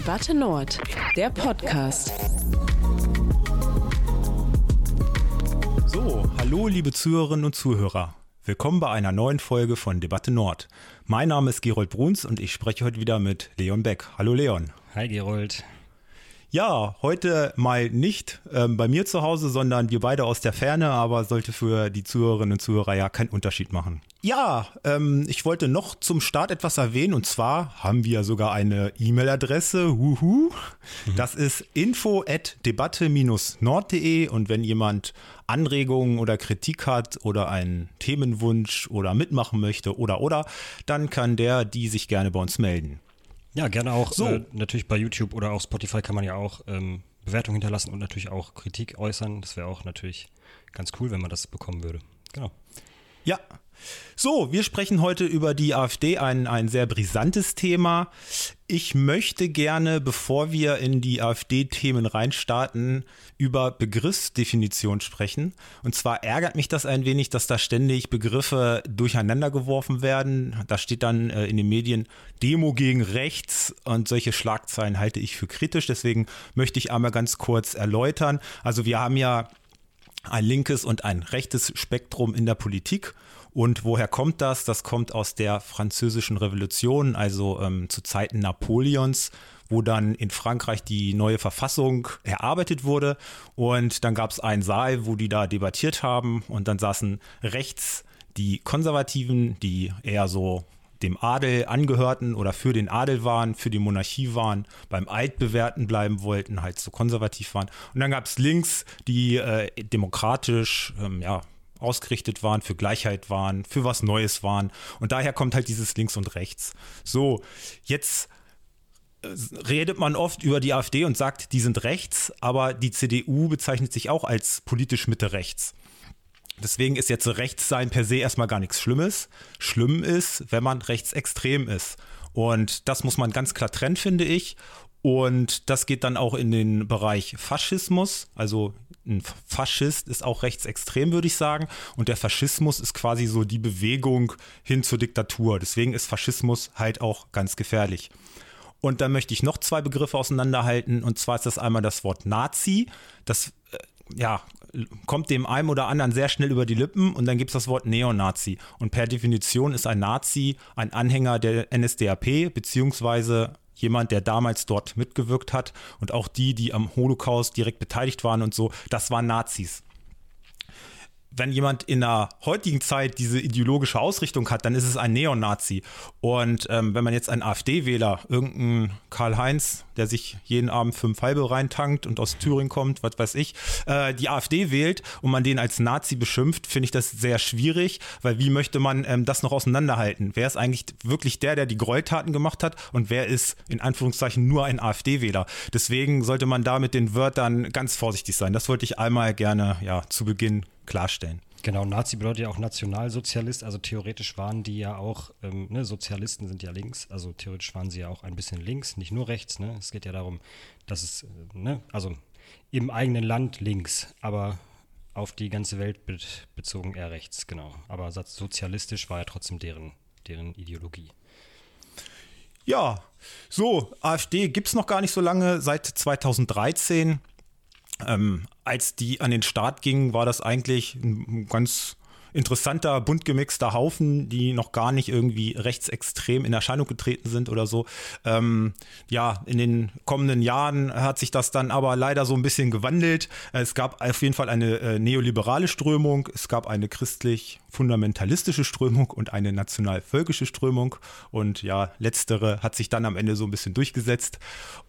Debatte Nord, der Podcast. So, hallo liebe Zuhörerinnen und Zuhörer. Willkommen bei einer neuen Folge von Debatte Nord. Mein Name ist Gerold Bruns und ich spreche heute wieder mit Leon Beck. Hallo Leon. Hi Gerold. Ja, heute mal nicht ähm, bei mir zu Hause, sondern wir beide aus der Ferne, aber sollte für die Zuhörerinnen und Zuhörer ja keinen Unterschied machen. Ja, ähm, ich wollte noch zum Start etwas erwähnen und zwar haben wir sogar eine E-Mail-Adresse, huhu. Mhm. Das ist info at debatte-nord.de und wenn jemand Anregungen oder Kritik hat oder einen Themenwunsch oder mitmachen möchte oder oder, dann kann der die sich gerne bei uns melden. Ja, gerne auch. So. Äh, natürlich bei YouTube oder auch Spotify kann man ja auch ähm, Bewertungen hinterlassen und natürlich auch Kritik äußern. Das wäre auch natürlich ganz cool, wenn man das bekommen würde. Genau. Ja. So, wir sprechen heute über die AfD, ein, ein sehr brisantes Thema. Ich möchte gerne, bevor wir in die AfD-Themen reinstarten, über Begriffsdefinition sprechen. Und zwar ärgert mich das ein wenig, dass da ständig Begriffe durcheinander geworfen werden. Da steht dann äh, in den Medien Demo gegen rechts und solche Schlagzeilen halte ich für kritisch. Deswegen möchte ich einmal ganz kurz erläutern. Also wir haben ja ein linkes und ein rechtes Spektrum in der Politik. Und woher kommt das? Das kommt aus der französischen Revolution, also ähm, zu Zeiten Napoleons, wo dann in Frankreich die neue Verfassung erarbeitet wurde. Und dann gab es einen Saal, wo die da debattiert haben. Und dann saßen rechts die Konservativen, die eher so dem Adel angehörten oder für den Adel waren, für die Monarchie waren, beim Altbewährten bleiben wollten, halt so konservativ waren. Und dann gab es links, die äh, demokratisch, ähm, ja, ausgerichtet waren, für Gleichheit waren, für was Neues waren. Und daher kommt halt dieses Links und Rechts. So, jetzt äh, redet man oft über die AfD und sagt, die sind rechts, aber die CDU bezeichnet sich auch als politisch Mitte rechts. Deswegen ist jetzt rechts sein per se erstmal gar nichts Schlimmes. Schlimm ist, wenn man rechtsextrem ist. Und das muss man ganz klar trennen, finde ich. Und das geht dann auch in den Bereich Faschismus. Also ein Faschist ist auch rechtsextrem, würde ich sagen. Und der Faschismus ist quasi so die Bewegung hin zur Diktatur. Deswegen ist Faschismus halt auch ganz gefährlich. Und dann möchte ich noch zwei Begriffe auseinanderhalten. Und zwar ist das einmal das Wort Nazi. Das äh, ja, kommt dem einen oder anderen sehr schnell über die Lippen und dann gibt es das Wort Neonazi. Und per Definition ist ein Nazi ein Anhänger der NSDAP, beziehungsweise jemand, der damals dort mitgewirkt hat. Und auch die, die am Holocaust direkt beteiligt waren und so, das waren Nazis wenn jemand in der heutigen Zeit diese ideologische Ausrichtung hat, dann ist es ein Neonazi. Und ähm, wenn man jetzt einen AfD-Wähler, irgendeinen Karl-Heinz, der sich jeden Abend fünf halbe reintankt und aus Thüringen kommt, was weiß ich, äh, die AfD wählt und man den als Nazi beschimpft, finde ich das sehr schwierig, weil wie möchte man ähm, das noch auseinanderhalten? Wer ist eigentlich wirklich der, der die Gräueltaten gemacht hat und wer ist in Anführungszeichen nur ein AfD-Wähler? Deswegen sollte man da mit den Wörtern ganz vorsichtig sein. Das wollte ich einmal gerne ja, zu Beginn klarstellen. Genau, Nazi bedeutet ja auch Nationalsozialist, also theoretisch waren die ja auch, ähm, ne, Sozialisten sind ja links, also theoretisch waren sie ja auch ein bisschen links, nicht nur rechts, ne? Es geht ja darum, dass es, äh, ne, also im eigenen Land links, aber auf die ganze Welt be bezogen eher rechts, genau. Aber sozialistisch war ja trotzdem deren, deren Ideologie. Ja, so, AfD gibt es noch gar nicht so lange, seit 2013. Ähm, als die an den Start gingen, war das eigentlich ein ganz interessanter, bunt gemixter Haufen, die noch gar nicht irgendwie rechtsextrem in Erscheinung getreten sind oder so. Ähm, ja, in den kommenden Jahren hat sich das dann aber leider so ein bisschen gewandelt. Es gab auf jeden Fall eine äh, neoliberale Strömung, es gab eine christlich-fundamentalistische Strömung und eine national-völkische Strömung. Und ja, letztere hat sich dann am Ende so ein bisschen durchgesetzt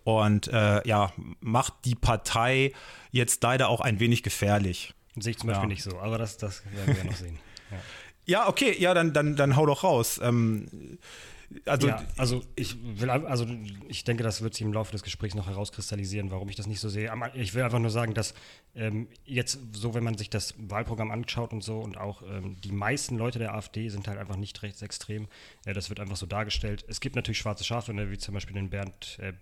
und äh, ja, macht die Partei jetzt leider auch ein wenig gefährlich. Sehe ich zum Beispiel ja. nicht so, aber das, das werden wir noch sehen. Ja. ja, okay, ja, dann, dann, dann hau doch raus. Ähm, also, ja, also ich will, also ich denke, das wird sich im Laufe des Gesprächs noch herauskristallisieren, warum ich das nicht so sehe. Ich will einfach nur sagen, dass ähm, jetzt so, wenn man sich das Wahlprogramm anschaut und so und auch ähm, die meisten Leute der AfD sind halt einfach nicht rechtsextrem. Äh, das wird einfach so dargestellt. Es gibt natürlich schwarze Schafe, ne, wie zum Beispiel den Bernd äh,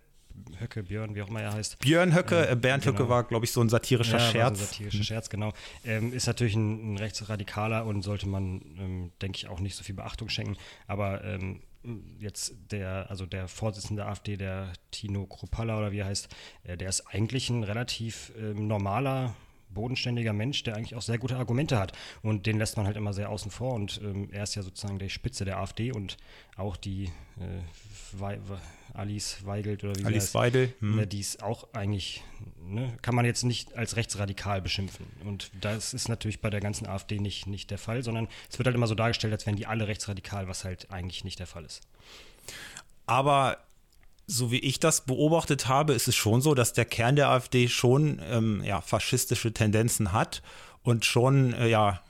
Höcke, Björn, wie auch immer er heißt. Björn Höcke, äh, Bernd genau. Höcke war, glaube ich, so ein satirischer ja, Scherz. So ein satirischer Scherz, genau. Ähm, ist natürlich ein, ein, Rechtsradikaler und sollte man, ähm, denke ich, auch nicht so viel Beachtung schenken. Aber ähm, jetzt der, also der Vorsitzende der AfD, der Tino Kropalla oder wie er heißt, äh, der ist eigentlich ein relativ ähm, normaler bodenständiger Mensch, der eigentlich auch sehr gute Argumente hat. Und den lässt man halt immer sehr außen vor. Und ähm, er ist ja sozusagen die Spitze der AfD und auch die äh, Alice Weigelt oder wie Alice heißt, Weidel. Hm. Ne, die ist auch eigentlich, ne, kann man jetzt nicht als rechtsradikal beschimpfen. Und das ist natürlich bei der ganzen AfD nicht, nicht der Fall, sondern es wird halt immer so dargestellt, als wären die alle rechtsradikal, was halt eigentlich nicht der Fall ist. Aber so wie ich das beobachtet habe, ist es schon so, dass der Kern der AfD schon ähm, ja, faschistische Tendenzen hat und schon äh, ja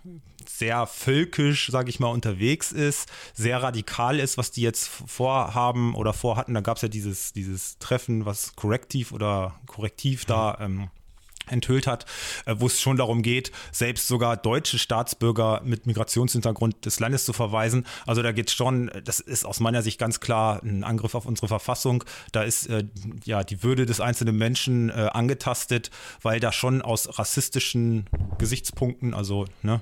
sehr völkisch, sage ich mal, unterwegs ist, sehr radikal ist, was die jetzt vorhaben oder vorhatten. Da gab es ja dieses, dieses Treffen, was Korrektiv oder Korrektiv mhm. da ähm, enthüllt hat, äh, wo es schon darum geht, selbst sogar deutsche Staatsbürger mit Migrationshintergrund des Landes zu verweisen. Also da geht es schon, das ist aus meiner Sicht ganz klar ein Angriff auf unsere Verfassung. Da ist äh, ja die Würde des einzelnen Menschen äh, angetastet, weil da schon aus rassistischen Gesichtspunkten, also ne,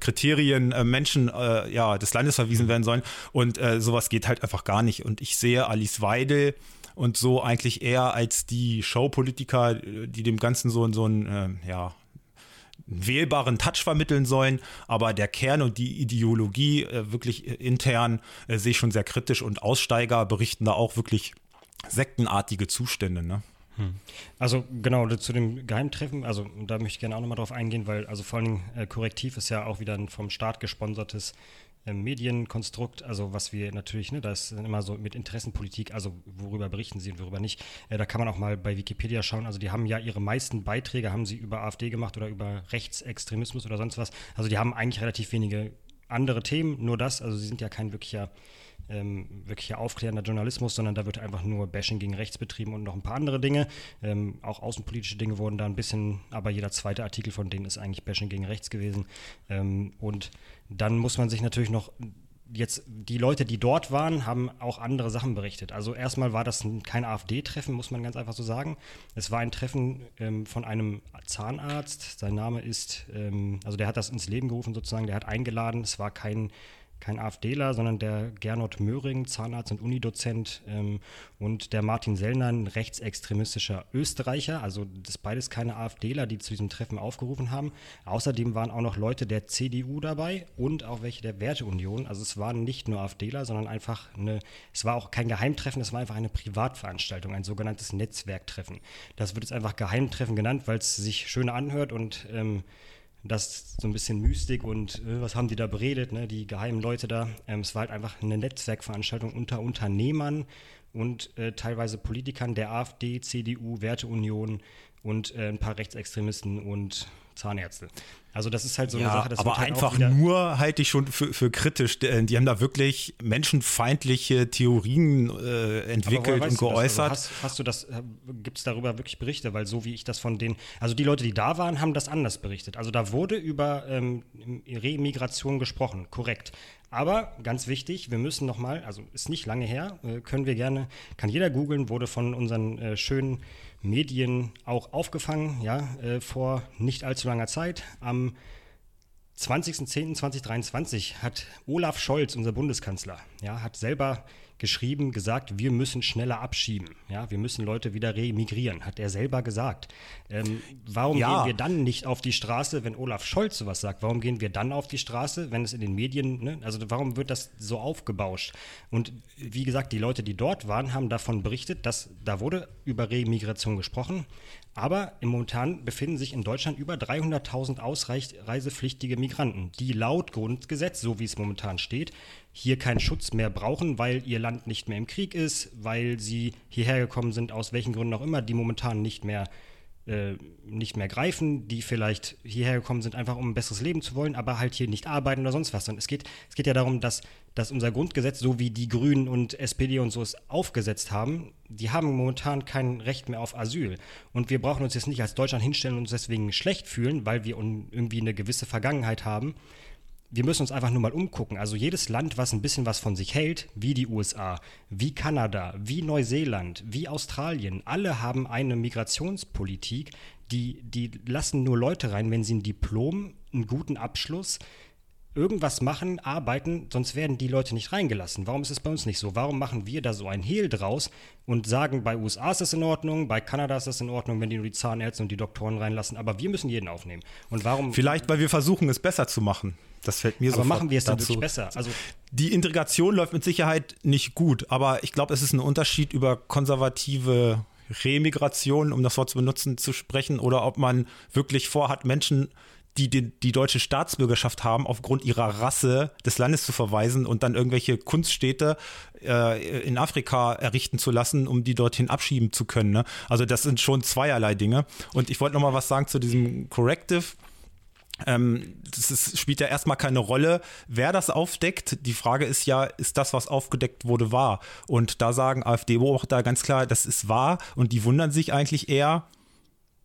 Kriterien Menschen ja, des Landes verwiesen werden sollen. Und sowas geht halt einfach gar nicht. Und ich sehe Alice Weidel, und so eigentlich eher als die Showpolitiker, die dem Ganzen so, so ein, äh, ja, wählbaren Touch vermitteln sollen, aber der Kern und die Ideologie äh, wirklich intern äh, sehe ich schon sehr kritisch und Aussteiger berichten da auch wirklich sektenartige Zustände. Ne? Hm. Also genau, zu dem Geheimtreffen, also da möchte ich gerne auch nochmal drauf eingehen, weil also vor allen Dingen äh, Korrektiv ist ja auch wieder ein vom Staat gesponsertes äh, Medienkonstrukt, also was wir natürlich, ne, das ist immer so mit Interessenpolitik, also worüber berichten sie und worüber nicht. Äh, da kann man auch mal bei Wikipedia schauen. Also die haben ja ihre meisten Beiträge haben sie über AfD gemacht oder über Rechtsextremismus oder sonst was. Also die haben eigentlich relativ wenige andere Themen, nur das. Also sie sind ja kein wirklicher ähm, wirklicher aufklärender Journalismus, sondern da wird einfach nur Bashing gegen rechts betrieben und noch ein paar andere Dinge. Ähm, auch außenpolitische Dinge wurden da ein bisschen, aber jeder zweite Artikel von denen ist eigentlich Bashing gegen rechts gewesen. Ähm, und dann muss man sich natürlich noch jetzt die Leute, die dort waren, haben auch andere Sachen berichtet. Also erstmal war das kein AfD-Treffen, muss man ganz einfach so sagen. Es war ein Treffen ähm, von einem Zahnarzt. Sein Name ist, ähm, also der hat das ins Leben gerufen sozusagen, der hat eingeladen. Es war kein kein AfDler, sondern der Gernot Möhring, Zahnarzt und Unidozent, ähm, und der Martin Sellner, ein rechtsextremistischer Österreicher. Also das beides keine AfDler, die zu diesem Treffen aufgerufen haben. Außerdem waren auch noch Leute der CDU dabei und auch welche der Werteunion. Also es waren nicht nur AfDler, sondern einfach eine, es war auch kein Geheimtreffen, es war einfach eine Privatveranstaltung, ein sogenanntes Netzwerktreffen. Das wird jetzt einfach Geheimtreffen genannt, weil es sich schöner anhört und ähm, das so ein bisschen Mystik und äh, was haben die da beredet, ne? die geheimen Leute da. Ähm, es war halt einfach eine Netzwerkveranstaltung unter Unternehmern und äh, teilweise Politikern der AfD, CDU, Werteunion und äh, ein paar Rechtsextremisten und Zahnärzte. Also das ist halt so ja, eine Sache, das aber halt einfach nur halte ich schon für, für kritisch. Äh, die haben da wirklich menschenfeindliche Theorien äh, entwickelt und geäußert. Also hast, hast, du das, äh, gibt es darüber wirklich Berichte? Weil so wie ich das von den, also die Leute, die da waren, haben das anders berichtet. Also da wurde über ähm, Remigration gesprochen, korrekt. Aber ganz wichtig, wir müssen nochmal, also ist nicht lange her, äh, können wir gerne, kann jeder googeln, wurde von unseren äh, schönen Medien auch aufgefangen, ja, äh, vor nicht allzu langer Zeit. Am 20.10.2023 hat Olaf Scholz, unser Bundeskanzler, ja, hat selber geschrieben, gesagt, wir müssen schneller abschieben. Ja, wir müssen Leute wieder remigrieren, hat er selber gesagt. Ähm, warum ja. gehen wir dann nicht auf die Straße, wenn Olaf Scholz sowas sagt? Warum gehen wir dann auf die Straße, wenn es in den Medien, ne? also warum wird das so aufgebauscht? Und wie gesagt, die Leute, die dort waren, haben davon berichtet, dass da wurde über Remigration gesprochen. Aber im momentan befinden sich in Deutschland über 300.000 ausreisepflichtige Migranten, die laut Grundgesetz, so wie es momentan steht, hier keinen Schutz mehr brauchen, weil ihr Land nicht mehr im Krieg ist, weil sie hierher gekommen sind, aus welchen Gründen auch immer, die momentan nicht mehr äh, nicht mehr greifen, die vielleicht hierher gekommen sind, einfach um ein besseres Leben zu wollen, aber halt hier nicht arbeiten oder sonst was. Und es geht, es geht ja darum, dass, dass unser Grundgesetz, so wie die Grünen und SPD und so es aufgesetzt haben, die haben momentan kein Recht mehr auf Asyl. Und wir brauchen uns jetzt nicht als Deutschland hinstellen und uns deswegen schlecht fühlen, weil wir irgendwie eine gewisse Vergangenheit haben wir müssen uns einfach nur mal umgucken. Also jedes Land, was ein bisschen was von sich hält, wie die USA, wie Kanada, wie Neuseeland, wie Australien, alle haben eine Migrationspolitik, die, die lassen nur Leute rein, wenn sie ein Diplom, einen guten Abschluss, irgendwas machen, arbeiten, sonst werden die Leute nicht reingelassen. Warum ist es bei uns nicht so? Warum machen wir da so ein Hehl draus und sagen, bei USA ist das in Ordnung, bei Kanada ist das in Ordnung, wenn die nur die Zahnärzte und die Doktoren reinlassen, aber wir müssen jeden aufnehmen. Und warum? Vielleicht, weil wir versuchen, es besser zu machen. Das fällt mir so Aber machen wir es dann wirklich besser? Also die Integration läuft mit Sicherheit nicht gut, aber ich glaube, es ist ein Unterschied über konservative Remigration, um das Wort zu benutzen, zu sprechen, oder ob man wirklich vorhat, Menschen die, die die deutsche Staatsbürgerschaft haben, aufgrund ihrer Rasse des Landes zu verweisen und dann irgendwelche Kunststädte äh, in Afrika errichten zu lassen, um die dorthin abschieben zu können. Ne? Also das sind schon zweierlei Dinge. Und ich wollte noch mal was sagen zu diesem Corrective. Ähm, das ist, spielt ja erstmal keine Rolle, wer das aufdeckt. Die Frage ist ja, ist das, was aufgedeckt wurde, wahr? Und da sagen AfD-Beobachter ganz klar, das ist wahr. Und die wundern sich eigentlich eher,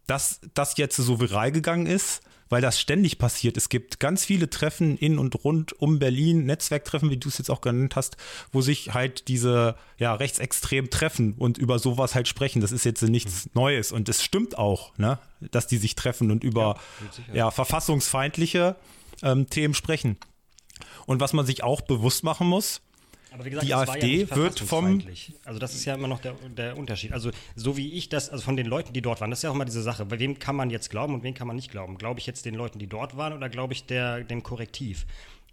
dass das jetzt so viral gegangen ist weil das ständig passiert. Es gibt ganz viele Treffen in und rund um Berlin, Netzwerktreffen, wie du es jetzt auch genannt hast, wo sich halt diese ja, rechtsextrem treffen und über sowas halt sprechen. Das ist jetzt nichts mhm. Neues und es stimmt auch, ne, dass die sich treffen und über ja, ja verfassungsfeindliche ähm, Themen sprechen. Und was man sich auch bewusst machen muss, aber wie gesagt, die AfD ja wird vom. Also, das ist ja immer noch der, der Unterschied. Also, so wie ich das, also von den Leuten, die dort waren, das ist ja auch immer diese Sache. Bei wem kann man jetzt glauben und wem kann man nicht glauben? Glaube ich jetzt den Leuten, die dort waren oder glaube ich der, dem Korrektiv?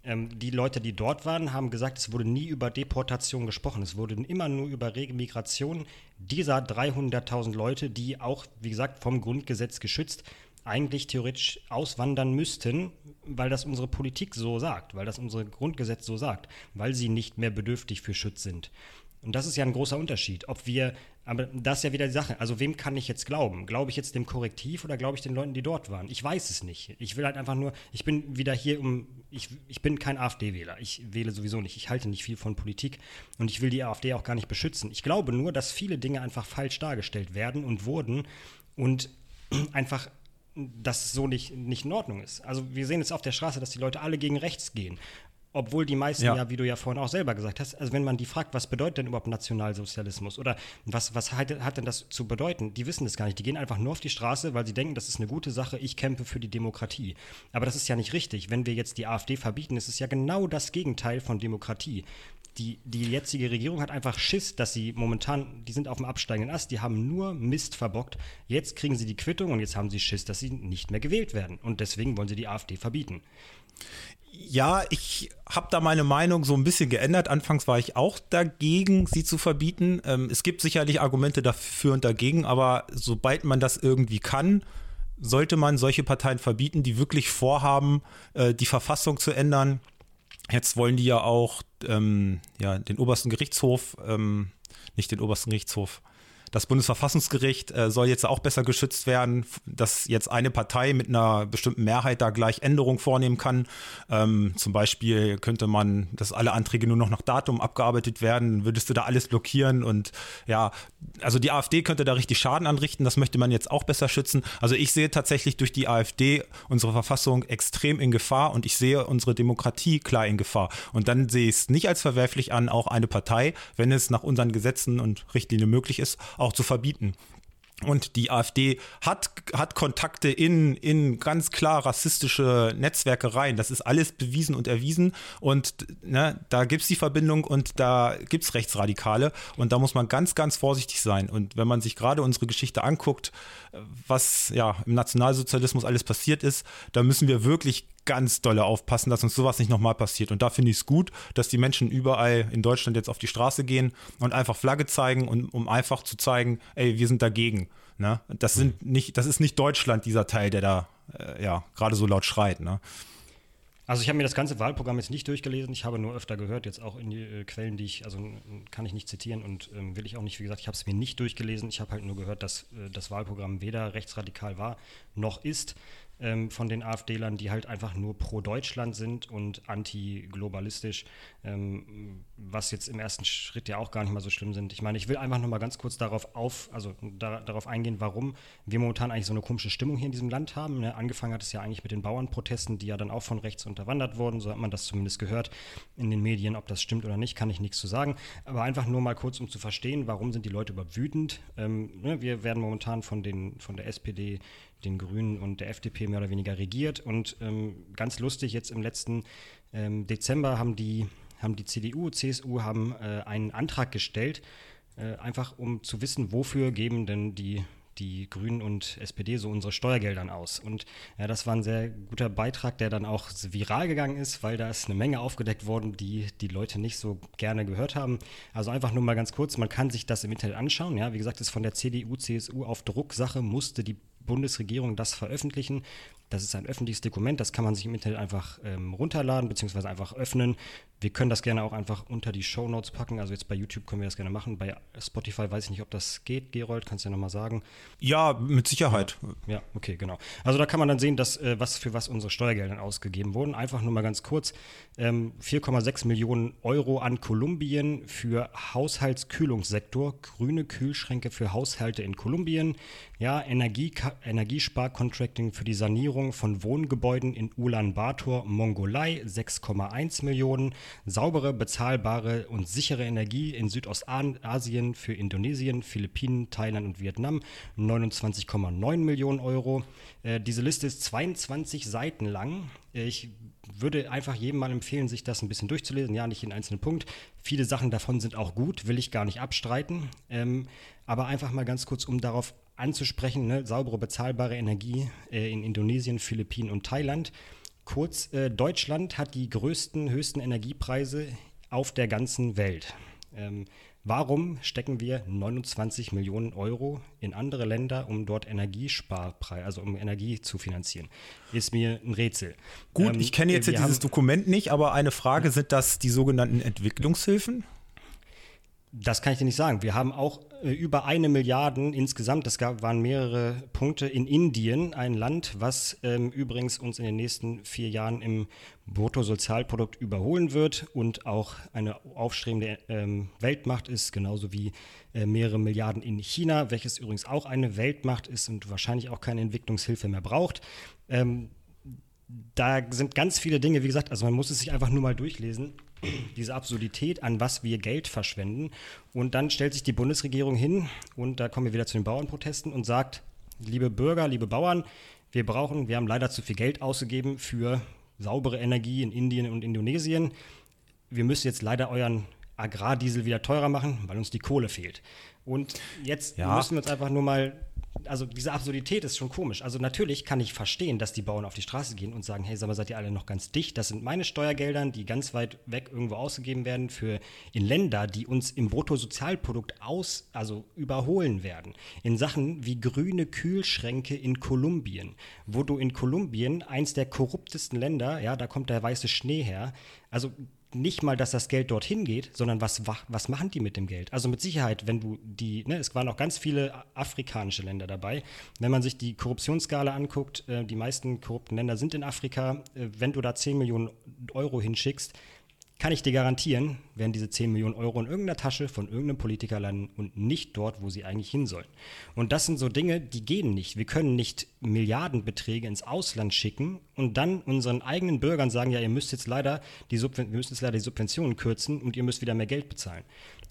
Ähm, die Leute, die dort waren, haben gesagt, es wurde nie über Deportation gesprochen. Es wurde immer nur über rege Migration dieser 300.000 Leute, die auch, wie gesagt, vom Grundgesetz geschützt eigentlich theoretisch auswandern müssten, weil das unsere Politik so sagt, weil das unser Grundgesetz so sagt, weil sie nicht mehr bedürftig für Schutz sind. Und das ist ja ein großer Unterschied. Ob wir, aber das ist ja wieder die Sache. Also, wem kann ich jetzt glauben? Glaube ich jetzt dem Korrektiv oder glaube ich den Leuten, die dort waren? Ich weiß es nicht. Ich will halt einfach nur, ich bin wieder hier um, ich, ich bin kein AfD-Wähler. Ich wähle sowieso nicht. Ich halte nicht viel von Politik und ich will die AfD auch gar nicht beschützen. Ich glaube nur, dass viele Dinge einfach falsch dargestellt werden und wurden und einfach dass es so nicht, nicht in Ordnung ist. Also wir sehen jetzt auf der Straße, dass die Leute alle gegen rechts gehen. Obwohl die meisten ja. ja. wie du ja vorhin auch selber gesagt hast, also wenn man die fragt, was bedeutet denn überhaupt Nationalsozialismus oder was, was hat, hat denn das zu bedeuten, die wissen das gar nicht. Die gehen einfach nur auf die Straße, weil sie denken, das ist eine gute Sache, ich kämpfe für die Demokratie. Aber das ist ja nicht richtig. Wenn wir jetzt die AfD verbieten, ist es ja genau das Gegenteil von Demokratie die, die jetzige Regierung hat einfach Schiss, dass sie momentan, die sind auf dem absteigenden Ast, die haben nur Mist verbockt. Jetzt kriegen sie die Quittung und jetzt haben sie Schiss, dass sie nicht mehr gewählt werden. Und deswegen wollen sie die AfD verbieten. Ja, ich habe da meine Meinung so ein bisschen geändert. Anfangs war ich auch dagegen, sie zu verbieten. Ähm, es gibt sicherlich Argumente dafür und dagegen, aber sobald man das irgendwie kann, sollte man solche Parteien verbieten, die wirklich vorhaben, äh, die Verfassung zu ändern Jetzt wollen die ja auch ähm, ja, den obersten Gerichtshof, ähm, nicht den obersten Gerichtshof, das Bundesverfassungsgericht äh, soll jetzt auch besser geschützt werden, dass jetzt eine Partei mit einer bestimmten Mehrheit da gleich Änderungen vornehmen kann. Ähm, zum Beispiel könnte man, dass alle Anträge nur noch nach Datum abgearbeitet werden, würdest du da alles blockieren und ja, also die AfD könnte da richtig Schaden anrichten, das möchte man jetzt auch besser schützen. Also ich sehe tatsächlich durch die AfD unsere Verfassung extrem in Gefahr und ich sehe unsere Demokratie klar in Gefahr. Und dann sehe ich es nicht als verwerflich an, auch eine Partei, wenn es nach unseren Gesetzen und Richtlinien möglich ist, auch zu verbieten. Und die AfD hat, hat Kontakte in, in ganz klar rassistische Netzwerke rein. Das ist alles bewiesen und erwiesen. Und ne, da gibt es die Verbindung und da gibt es Rechtsradikale. Und da muss man ganz, ganz vorsichtig sein. Und wenn man sich gerade unsere Geschichte anguckt, was ja im Nationalsozialismus alles passiert ist, da müssen wir wirklich ganz dolle aufpassen, dass uns sowas nicht nochmal passiert. Und da finde ich es gut, dass die Menschen überall in Deutschland jetzt auf die Straße gehen und einfach Flagge zeigen, und, um einfach zu zeigen, ey, wir sind dagegen. Ne? Das, sind nicht, das ist nicht Deutschland, dieser Teil, der da äh, ja, gerade so laut schreit. Ne? Also ich habe mir das ganze Wahlprogramm jetzt nicht durchgelesen, ich habe nur öfter gehört, jetzt auch in die äh, Quellen, die ich, also kann ich nicht zitieren und ähm, will ich auch nicht, wie gesagt, ich habe es mir nicht durchgelesen, ich habe halt nur gehört, dass äh, das Wahlprogramm weder rechtsradikal war noch ist. Ähm, von den AfD-Lern, die halt einfach nur pro Deutschland sind und anti-globalistisch, ähm, was jetzt im ersten Schritt ja auch gar nicht mal so schlimm sind. Ich meine, ich will einfach nur mal ganz kurz darauf auf, also da, darauf eingehen, warum wir momentan eigentlich so eine komische Stimmung hier in diesem Land haben. Ne? Angefangen hat es ja eigentlich mit den Bauernprotesten, die ja dann auch von rechts unterwandert wurden, so hat man das zumindest gehört in den Medien. Ob das stimmt oder nicht, kann ich nichts zu sagen. Aber einfach nur mal kurz, um zu verstehen, warum sind die Leute überhaupt wütend. Ähm, ne? Wir werden momentan von, den, von der SPD den Grünen und der FDP mehr oder weniger regiert. Und ähm, ganz lustig, jetzt im letzten ähm, Dezember haben die, haben die CDU, CSU haben äh, einen Antrag gestellt, äh, einfach um zu wissen, wofür geben denn die die Grünen und SPD so unsere Steuergeldern aus. Und ja, das war ein sehr guter Beitrag, der dann auch viral gegangen ist, weil da ist eine Menge aufgedeckt worden, die die Leute nicht so gerne gehört haben. Also einfach nur mal ganz kurz, man kann sich das im Internet anschauen. Ja, wie gesagt, ist von der CDU, CSU auf Drucksache musste die Bundesregierung das veröffentlichen. Das ist ein öffentliches Dokument, das kann man sich im Internet einfach ähm, runterladen bzw. einfach öffnen. Wir können das gerne auch einfach unter die Show Notes packen. Also jetzt bei YouTube können wir das gerne machen. Bei Spotify weiß ich nicht, ob das geht. Gerold, kannst du ja nochmal sagen. Ja, mit Sicherheit. Ja, okay, genau. Also da kann man dann sehen, dass, äh, was für was unsere Steuergelder ausgegeben wurden. Einfach nur mal ganz kurz. Ähm, 4,6 Millionen Euro an Kolumbien für Haushaltskühlungssektor. Grüne Kühlschränke für Haushalte in Kolumbien. Ja, Energie, Energiesparcontracting für die Sanierung von Wohngebäuden in Ulaanbaatar, Mongolei. 6,1 Millionen saubere, bezahlbare und sichere Energie in Südostasien für Indonesien, Philippinen, Thailand und Vietnam 29,9 Millionen Euro. Äh, diese Liste ist 22 Seiten lang. Ich würde einfach jedem mal empfehlen, sich das ein bisschen durchzulesen. Ja, nicht in einzelnen Punkt. Viele Sachen davon sind auch gut, will ich gar nicht abstreiten. Ähm, aber einfach mal ganz kurz, um darauf anzusprechen, ne, saubere, bezahlbare Energie äh, in Indonesien, Philippinen und Thailand. Kurz, äh, Deutschland hat die größten, höchsten Energiepreise auf der ganzen Welt. Ähm, warum stecken wir 29 Millionen Euro in andere Länder, um dort Energiesparpreise, also um Energie zu finanzieren? Ist mir ein Rätsel. Gut, ähm, ich kenne jetzt dieses Dokument nicht, aber eine Frage, sind das die sogenannten Entwicklungshilfen? Das kann ich dir nicht sagen. Wir haben auch äh, über eine Milliarde insgesamt, das gab, waren mehrere Punkte in Indien, ein Land, was ähm, übrigens uns in den nächsten vier Jahren im Bruttosozialprodukt überholen wird und auch eine aufstrebende ähm, Weltmacht ist, genauso wie äh, mehrere Milliarden in China, welches übrigens auch eine Weltmacht ist und wahrscheinlich auch keine Entwicklungshilfe mehr braucht. Ähm, da sind ganz viele Dinge, wie gesagt, also man muss es sich einfach nur mal durchlesen diese Absurdität, an was wir Geld verschwenden. Und dann stellt sich die Bundesregierung hin, und da kommen wir wieder zu den Bauernprotesten, und sagt, liebe Bürger, liebe Bauern, wir brauchen, wir haben leider zu viel Geld ausgegeben für saubere Energie in Indien und Indonesien. Wir müssen jetzt leider euren Agrardiesel wieder teurer machen, weil uns die Kohle fehlt. Und jetzt ja. müssen wir uns einfach nur mal also diese Absurdität ist schon komisch. Also natürlich kann ich verstehen, dass die Bauern auf die Straße gehen und sagen, hey, sag mal, seid ihr alle noch ganz dicht? Das sind meine Steuergeldern, die ganz weit weg irgendwo ausgegeben werden für in Länder, die uns im Bruttosozialprodukt aus, also überholen werden. In Sachen wie grüne Kühlschränke in Kolumbien, wo du in Kolumbien eins der korruptesten Länder, ja, da kommt der weiße Schnee her. Also nicht mal, dass das Geld dorthin geht, sondern was, was machen die mit dem Geld? Also mit Sicherheit, wenn du die, ne, es waren auch ganz viele afrikanische Länder dabei. Wenn man sich die Korruptionsskala anguckt, äh, die meisten korrupten Länder sind in Afrika. Äh, wenn du da 10 Millionen Euro hinschickst, kann ich dir garantieren, werden diese 10 Millionen Euro in irgendeiner Tasche von irgendeinem Politiker landen und nicht dort, wo sie eigentlich hin sollen. Und das sind so Dinge, die gehen nicht. Wir können nicht Milliardenbeträge ins Ausland schicken und dann unseren eigenen Bürgern sagen, ja, ihr müsst jetzt leider die, Subven wir müssen jetzt leider die Subventionen kürzen und ihr müsst wieder mehr Geld bezahlen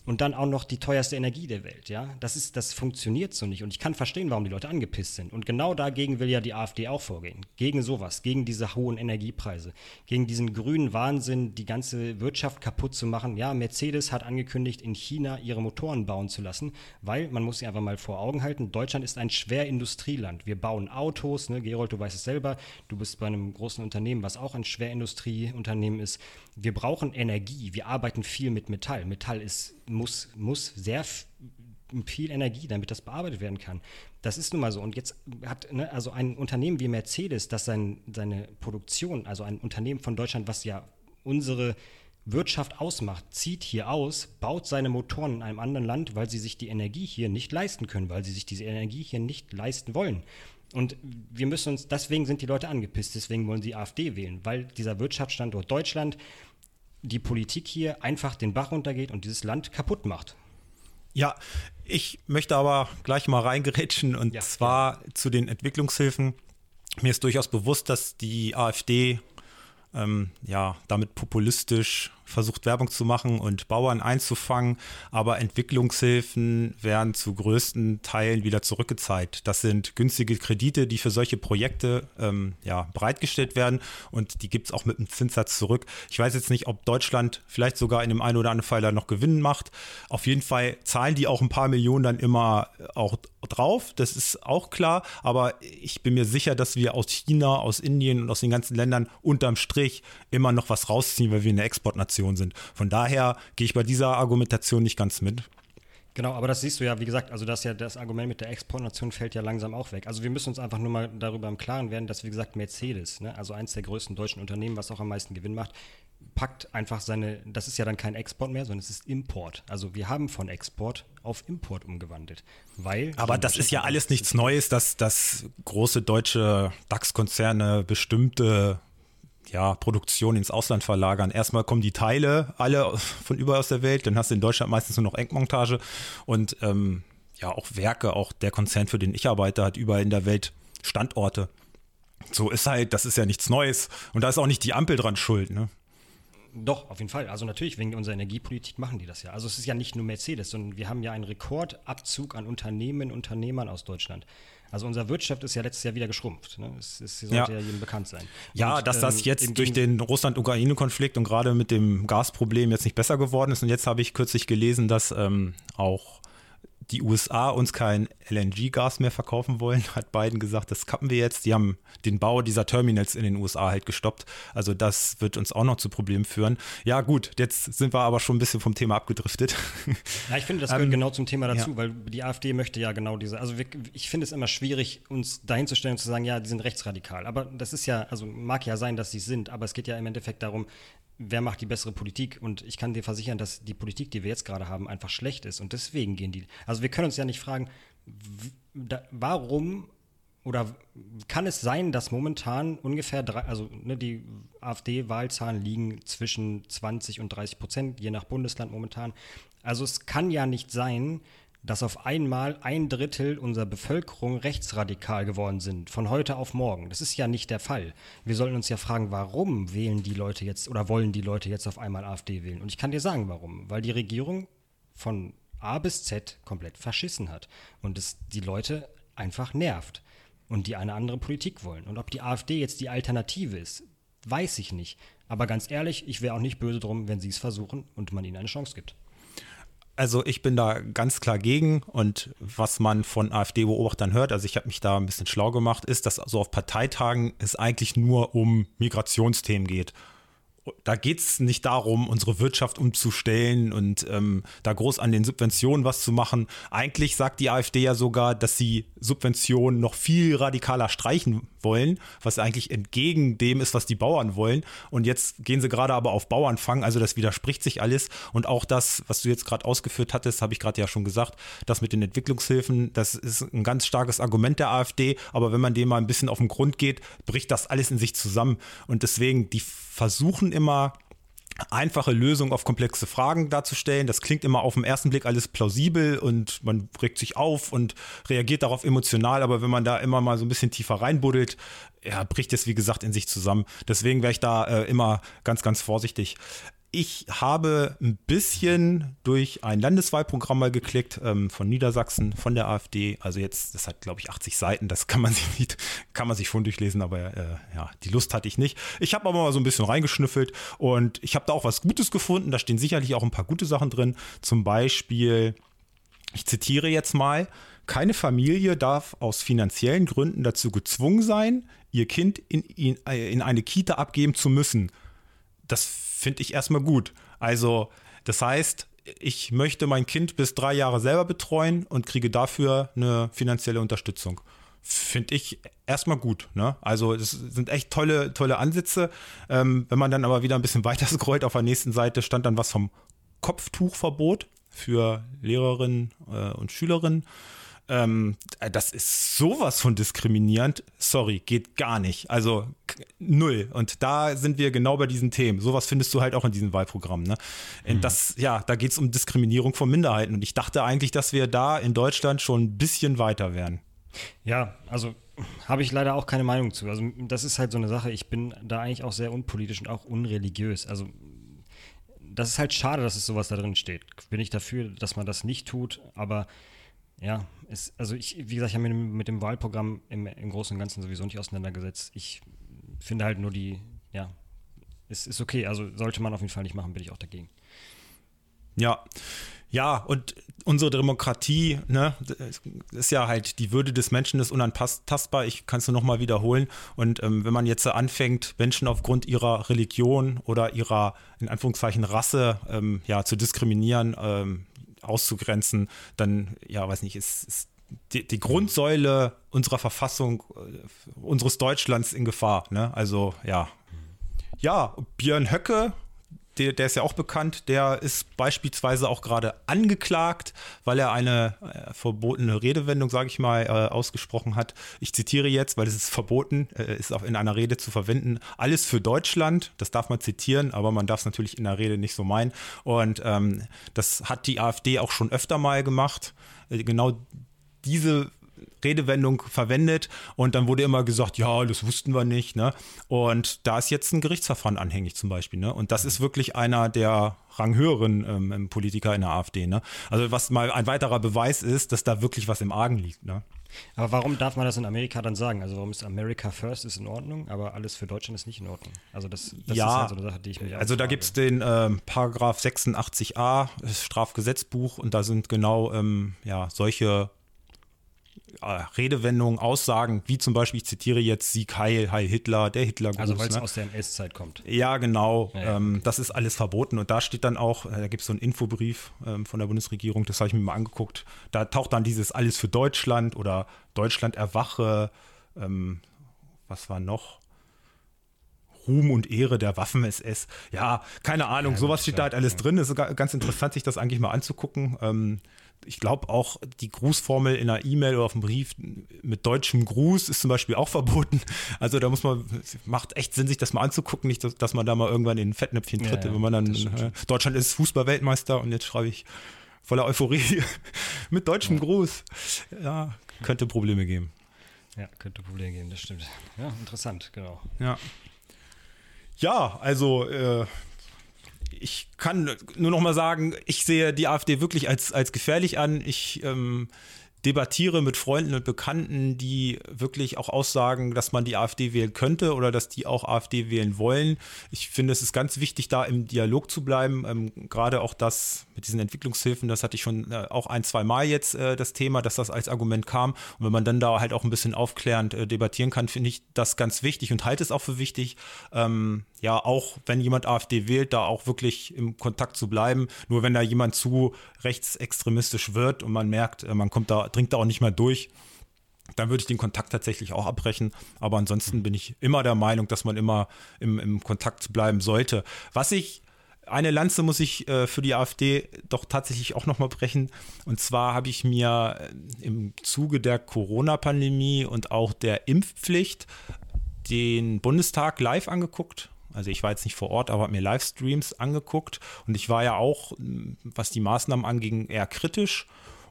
und dann auch noch die teuerste Energie der Welt, ja. Das ist, das funktioniert so nicht. Und ich kann verstehen, warum die Leute angepisst sind. Und genau dagegen will ja die AfD auch vorgehen. Gegen sowas, gegen diese hohen Energiepreise, gegen diesen grünen Wahnsinn, die ganze Wirtschaft kaputt zu machen. Ja, Mercedes hat angekündigt, in China ihre Motoren bauen zu lassen, weil man muss sich einfach mal vor Augen halten, Deutschland ist ein Schwerindustrieland. Wir bauen Autos, ne, Gerold, du weißt es selber, du bist bei einem großen Unternehmen, was auch ein Schwerindustrieunternehmen ist. Wir brauchen Energie, wir arbeiten viel mit Metall. Metall ist muss, muss sehr viel Energie, damit das bearbeitet werden kann. Das ist nun mal so. Und jetzt hat ne, also ein Unternehmen wie Mercedes, das sein, seine Produktion, also ein Unternehmen von Deutschland, was ja unsere Wirtschaft ausmacht, zieht hier aus, baut seine Motoren in einem anderen Land, weil sie sich die Energie hier nicht leisten können, weil sie sich diese Energie hier nicht leisten wollen. Und wir müssen uns, deswegen sind die Leute angepisst, deswegen wollen sie AfD wählen, weil dieser Wirtschaftsstandort Deutschland die Politik hier einfach den Bach runtergeht und dieses Land kaputt macht. Ja, ich möchte aber gleich mal reingerätschen und ja, zwar ja. zu den Entwicklungshilfen. Mir ist durchaus bewusst, dass die AfD ähm, ja damit populistisch versucht Werbung zu machen und Bauern einzufangen, aber Entwicklungshilfen werden zu größten Teilen wieder zurückgezahlt. Das sind günstige Kredite, die für solche Projekte ähm, ja, bereitgestellt werden und die gibt es auch mit einem Zinssatz zurück. Ich weiß jetzt nicht, ob Deutschland vielleicht sogar in dem einen oder anderen da noch Gewinn macht. Auf jeden Fall zahlen die auch ein paar Millionen dann immer auch drauf, das ist auch klar, aber ich bin mir sicher, dass wir aus China, aus Indien und aus den ganzen Ländern unterm Strich immer noch was rausziehen, weil wir eine Exportnation Argumentation sind. Von daher gehe ich bei dieser Argumentation nicht ganz mit. Genau, aber das siehst du ja, wie gesagt, also das ja das Argument mit der Exportnation fällt ja langsam auch weg. Also wir müssen uns einfach nur mal darüber im Klaren werden, dass wie gesagt Mercedes, ne, also eins der größten deutschen Unternehmen, was auch am meisten Gewinn macht, packt einfach seine, das ist ja dann kein Export mehr, sondern es ist Import. Also wir haben von Export auf Import umgewandelt, weil. Aber das ist ja alles nichts Neues, dass, dass große deutsche DAX-Konzerne bestimmte ja, Produktion ins Ausland verlagern. Erstmal kommen die Teile alle von überall aus der Welt, dann hast du in Deutschland meistens nur noch Engmontage und ähm, ja, auch Werke, auch der Konzern, für den ich arbeite, hat überall in der Welt Standorte. So ist halt, das ist ja nichts Neues und da ist auch nicht die Ampel dran schuld, ne? Doch, auf jeden Fall. Also natürlich, wegen unserer Energiepolitik machen die das ja. Also es ist ja nicht nur Mercedes, sondern wir haben ja einen Rekordabzug an Unternehmen, Unternehmern aus Deutschland. Also unsere Wirtschaft ist ja letztes Jahr wieder geschrumpft. Ne? Es, es sollte ja. ja jedem bekannt sein. Ja, und, dass das ähm, jetzt durch den Russland-Ukraine-Konflikt und gerade mit dem Gasproblem jetzt nicht besser geworden ist. Und jetzt habe ich kürzlich gelesen, dass ähm, auch die USA uns kein LNG-Gas mehr verkaufen wollen, hat Biden gesagt, das kappen wir jetzt. Die haben den Bau dieser Terminals in den USA halt gestoppt. Also das wird uns auch noch zu Problemen führen. Ja gut, jetzt sind wir aber schon ein bisschen vom Thema abgedriftet. Ja, ich finde, das gehört ähm, genau zum Thema dazu, ja. weil die AfD möchte ja genau diese, also wir, ich finde es immer schwierig, uns dahin zu stellen und zu sagen, ja, die sind rechtsradikal. Aber das ist ja, also mag ja sein, dass sie sind, aber es geht ja im Endeffekt darum, wer macht die bessere Politik? Und ich kann dir versichern, dass die Politik, die wir jetzt gerade haben, einfach schlecht ist. Und deswegen gehen die. Also wir können uns ja nicht fragen, warum oder kann es sein, dass momentan ungefähr drei, also ne, die AfD-Wahlzahlen liegen zwischen 20 und 30 Prozent, je nach Bundesland momentan. Also es kann ja nicht sein, dass auf einmal ein Drittel unserer Bevölkerung rechtsradikal geworden sind, von heute auf morgen. Das ist ja nicht der Fall. Wir sollten uns ja fragen, warum wählen die Leute jetzt oder wollen die Leute jetzt auf einmal AfD wählen? Und ich kann dir sagen, warum. Weil die Regierung von A bis Z komplett verschissen hat und es die Leute einfach nervt und die eine andere Politik wollen. Und ob die AfD jetzt die Alternative ist, weiß ich nicht. Aber ganz ehrlich, ich wäre auch nicht böse drum, wenn sie es versuchen und man ihnen eine Chance gibt. Also ich bin da ganz klar gegen und was man von AfD-Beobachtern hört, also ich habe mich da ein bisschen schlau gemacht, ist, dass so auf Parteitagen es eigentlich nur um Migrationsthemen geht da geht es nicht darum, unsere Wirtschaft umzustellen und ähm, da groß an den Subventionen was zu machen. Eigentlich sagt die AfD ja sogar, dass sie Subventionen noch viel radikaler streichen wollen, was eigentlich entgegen dem ist, was die Bauern wollen. Und jetzt gehen sie gerade aber auf Bauernfang, also das widerspricht sich alles. Und auch das, was du jetzt gerade ausgeführt hattest, habe ich gerade ja schon gesagt, das mit den Entwicklungshilfen, das ist ein ganz starkes Argument der AfD. Aber wenn man dem mal ein bisschen auf den Grund geht, bricht das alles in sich zusammen. Und deswegen, die versuchen immer einfache Lösungen auf komplexe Fragen darzustellen. Das klingt immer auf den ersten Blick alles plausibel und man regt sich auf und reagiert darauf emotional, aber wenn man da immer mal so ein bisschen tiefer reinbuddelt, ja, bricht es wie gesagt in sich zusammen. Deswegen wäre ich da äh, immer ganz, ganz vorsichtig. Ich habe ein bisschen durch ein Landeswahlprogramm mal geklickt ähm, von Niedersachsen, von der AfD. Also jetzt, das hat glaube ich 80 Seiten, das kann man sich nicht, kann man sich schon durchlesen, aber äh, ja, die Lust hatte ich nicht. Ich habe aber mal so ein bisschen reingeschnüffelt und ich habe da auch was Gutes gefunden. Da stehen sicherlich auch ein paar gute Sachen drin. Zum Beispiel, ich zitiere jetzt mal, keine Familie darf aus finanziellen Gründen dazu gezwungen sein, ihr Kind in, in, äh, in eine Kita abgeben zu müssen. Das finde ich erstmal gut. Also, das heißt, ich möchte mein Kind bis drei Jahre selber betreuen und kriege dafür eine finanzielle Unterstützung. Finde ich erstmal gut. Ne? Also es sind echt tolle, tolle Ansätze. Ähm, wenn man dann aber wieder ein bisschen weiter scrollt, auf der nächsten Seite stand dann was vom Kopftuchverbot für Lehrerinnen äh, und Schülerinnen. Ähm, das ist sowas von diskriminierend. Sorry, geht gar nicht. Also null. Und da sind wir genau bei diesen Themen. Sowas findest du halt auch in diesem Wahlprogramm. Ne? Mhm. Das, ja, da geht es um Diskriminierung von Minderheiten. Und ich dachte eigentlich, dass wir da in Deutschland schon ein bisschen weiter wären. Ja, also habe ich leider auch keine Meinung zu. Also das ist halt so eine Sache. Ich bin da eigentlich auch sehr unpolitisch und auch unreligiös. Also das ist halt schade, dass es sowas da drin steht. Bin ich dafür, dass man das nicht tut, aber ja, es, also ich, wie gesagt, ich habe mich mit, dem Wahlprogramm im, im Großen und Ganzen sowieso nicht auseinandergesetzt. Ich finde halt nur die, ja, es ist okay. Also sollte man auf jeden Fall nicht machen, bin ich auch dagegen. Ja, ja, und unsere Demokratie, ne, ist ja halt die Würde des Menschen ist unantastbar. Ich kann es nur nochmal wiederholen. Und ähm, wenn man jetzt anfängt, Menschen aufgrund ihrer Religion oder ihrer, in Anführungszeichen, Rasse ähm, ja, zu diskriminieren, ähm, auszugrenzen, dann, ja, weiß nicht, ist, ist die, die, Grundsäule unserer Verfassung, äh, unseres Deutschlands in Gefahr. Ne? Also, ja. Ja, Björn Höcke der, der, ist ja auch bekannt, der ist beispielsweise auch gerade angeklagt, weil er eine äh, verbotene Redewendung, sage ich mal, äh, ausgesprochen hat. Ich zitiere jetzt, weil es ist verboten, äh, ist auch in einer Rede zu verwenden. Alles für Deutschland, das darf man zitieren, aber man darf es natürlich in der Rede nicht so meinen. Und ähm, das hat die AfD auch schon öfter mal gemacht. Äh, genau diese Redewendung verwendet und dann wurde immer gesagt, ja, das wussten wir nicht. Ne? Und da ist jetzt ein Gerichtsverfahren anhängig zum Beispiel. Ne? Und das ist wirklich einer der ranghöheren ähm, Politiker in der AfD. Ne? Also was mal ein weiterer Beweis ist, dass da wirklich was im Argen liegt. Ne? Aber warum darf man das in Amerika dann sagen? Also warum ist America First ist in Ordnung, aber alles für Deutschland ist nicht in Ordnung? Also das, das ja, ist halt so eine Sache, die ich mir Also da gibt es den ähm, Paragraph 86a, das Strafgesetzbuch, und da sind genau ähm, ja, solche Redewendungen, Aussagen, wie zum Beispiel, ich zitiere jetzt Sieg Heil, Heil Hitler, der Hitler. Also weil es ne? aus der NS-Zeit kommt. Ja, genau. Ja, ja. Ähm, das ist alles verboten. Und da steht dann auch, äh, da gibt es so einen Infobrief ähm, von der Bundesregierung, das habe ich mir mal angeguckt. Da taucht dann dieses alles für Deutschland oder Deutschland erwache, ähm, was war noch? Ruhm und Ehre der Waffen-SS. Ja, keine Ahnung, ja, sowas steht da halt alles drin. Es ist ganz interessant, sich das eigentlich mal anzugucken. Ich glaube auch die Grußformel in einer E-Mail oder auf dem Brief mit deutschem Gruß ist zum Beispiel auch verboten. Also da muss man, macht echt Sinn, sich das mal anzugucken, nicht, dass, dass man da mal irgendwann in ein Fettnäpfchen tritt, ja, wenn man dann, äh, Deutschland ist Fußballweltmeister und jetzt schreibe ich voller Euphorie mit deutschem ja. Gruß. Ja, könnte Probleme geben. Ja, könnte Probleme geben, das stimmt. Ja, interessant, genau. Ja. Ja, also äh, ich kann nur noch mal sagen, ich sehe die AfD wirklich als, als gefährlich an. Ich ähm, debattiere mit Freunden und Bekannten, die wirklich auch aussagen, dass man die AfD wählen könnte oder dass die auch AfD wählen wollen. Ich finde, es ist ganz wichtig, da im Dialog zu bleiben. Ähm, gerade auch das mit diesen Entwicklungshilfen, das hatte ich schon äh, auch ein, zwei Mal jetzt äh, das Thema, dass das als Argument kam. Und wenn man dann da halt auch ein bisschen aufklärend äh, debattieren kann, finde ich das ganz wichtig und halte es auch für wichtig. Ähm, ja, auch wenn jemand AfD wählt, da auch wirklich im Kontakt zu bleiben. Nur wenn da jemand zu rechtsextremistisch wird und man merkt, äh, man kommt da, dringt da auch nicht mehr durch, dann würde ich den Kontakt tatsächlich auch abbrechen. Aber ansonsten bin ich immer der Meinung, dass man immer im, im Kontakt bleiben sollte. Was ich eine Lanze muss ich äh, für die AfD doch tatsächlich auch nochmal brechen. Und zwar habe ich mir äh, im Zuge der Corona-Pandemie und auch der Impfpflicht den Bundestag live angeguckt also ich war jetzt nicht vor Ort, aber habe mir Livestreams angeguckt und ich war ja auch, was die Maßnahmen anging, eher kritisch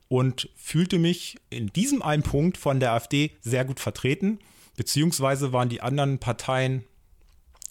und fühlte mich in diesem einen Punkt von der AfD sehr gut vertreten, beziehungsweise waren die anderen Parteien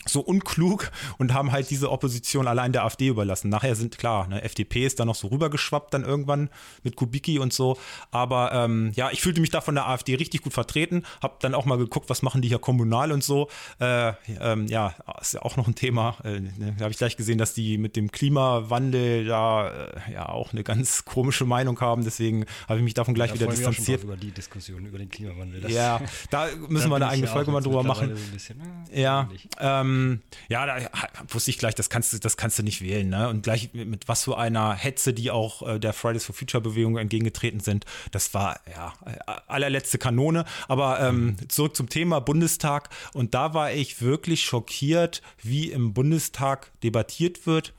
so unklug und haben halt diese Opposition allein der AfD überlassen. Nachher sind klar, ne, FDP ist da noch so rübergeschwappt dann irgendwann mit Kubicki und so. Aber ähm, ja, ich fühlte mich da von der AfD richtig gut vertreten. Hab dann auch mal geguckt, was machen die hier kommunal und so. Äh, ähm, ja, ist ja auch noch ein Thema. Äh, ne, da habe ich gleich gesehen, dass die mit dem Klimawandel da äh, ja auch eine ganz komische Meinung haben. Deswegen habe ich mich davon gleich da wieder distanziert. über die Diskussion über den Klimawandel. Das ja, da müssen wir eine eigene Folge mal drüber machen. So bisschen, äh, ja, ähm, ähm, ja, da wusste ich gleich, das kannst du, das kannst du nicht wählen. Ne? Und gleich mit, mit was für einer Hetze, die auch äh, der Fridays for Future Bewegung entgegengetreten sind, das war ja allerletzte Kanone. Aber ähm, zurück zum Thema Bundestag. Und da war ich wirklich schockiert, wie im Bundestag debattiert wird.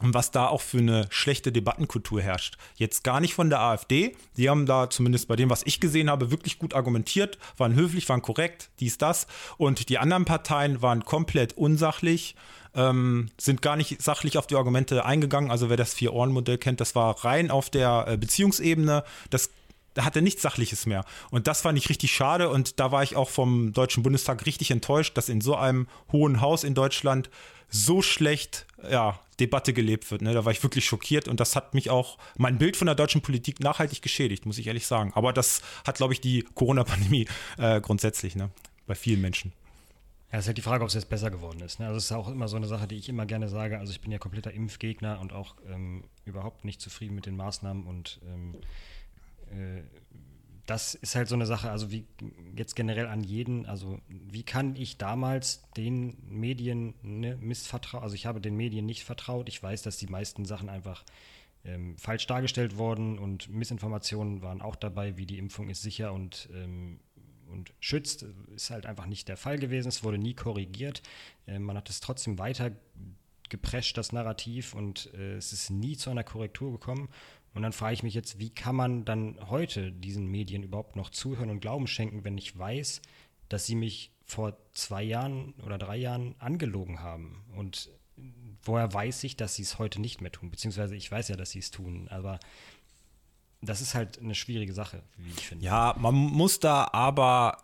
Und was da auch für eine schlechte Debattenkultur herrscht. Jetzt gar nicht von der AfD. Die haben da zumindest bei dem, was ich gesehen habe, wirklich gut argumentiert, waren höflich, waren korrekt, dies, das. Und die anderen Parteien waren komplett unsachlich, ähm, sind gar nicht sachlich auf die Argumente eingegangen. Also wer das Vier-Ohren-Modell kennt, das war rein auf der äh, Beziehungsebene. Das da hat er nichts Sachliches mehr. Und das fand ich richtig schade. Und da war ich auch vom Deutschen Bundestag richtig enttäuscht, dass in so einem hohen Haus in Deutschland so schlecht ja, Debatte gelebt wird. Ne? Da war ich wirklich schockiert und das hat mich auch mein Bild von der deutschen Politik nachhaltig geschädigt, muss ich ehrlich sagen. Aber das hat, glaube ich, die Corona-Pandemie äh, grundsätzlich ne? bei vielen Menschen. Ja, es ist halt die Frage, ob es jetzt besser geworden ist. Ne? Also es ist auch immer so eine Sache, die ich immer gerne sage. Also ich bin ja kompletter Impfgegner und auch ähm, überhaupt nicht zufrieden mit den Maßnahmen und ähm, äh, das ist halt so eine Sache, also wie jetzt generell an jeden, also wie kann ich damals den Medien ne, missvertrauen, also ich habe den Medien nicht vertraut, ich weiß, dass die meisten Sachen einfach ähm, falsch dargestellt wurden und Missinformationen waren auch dabei, wie die Impfung ist sicher und, ähm, und schützt, ist halt einfach nicht der Fall gewesen, es wurde nie korrigiert, äh, man hat es trotzdem weiter geprescht, das Narrativ und äh, es ist nie zu einer Korrektur gekommen und dann frage ich mich jetzt, wie kann man dann heute diesen Medien überhaupt noch zuhören und Glauben schenken, wenn ich weiß, dass sie mich vor zwei Jahren oder drei Jahren angelogen haben? Und woher weiß ich, dass sie es heute nicht mehr tun? Beziehungsweise ich weiß ja, dass sie es tun, aber das ist halt eine schwierige Sache, wie ich finde. Ja, man muss da aber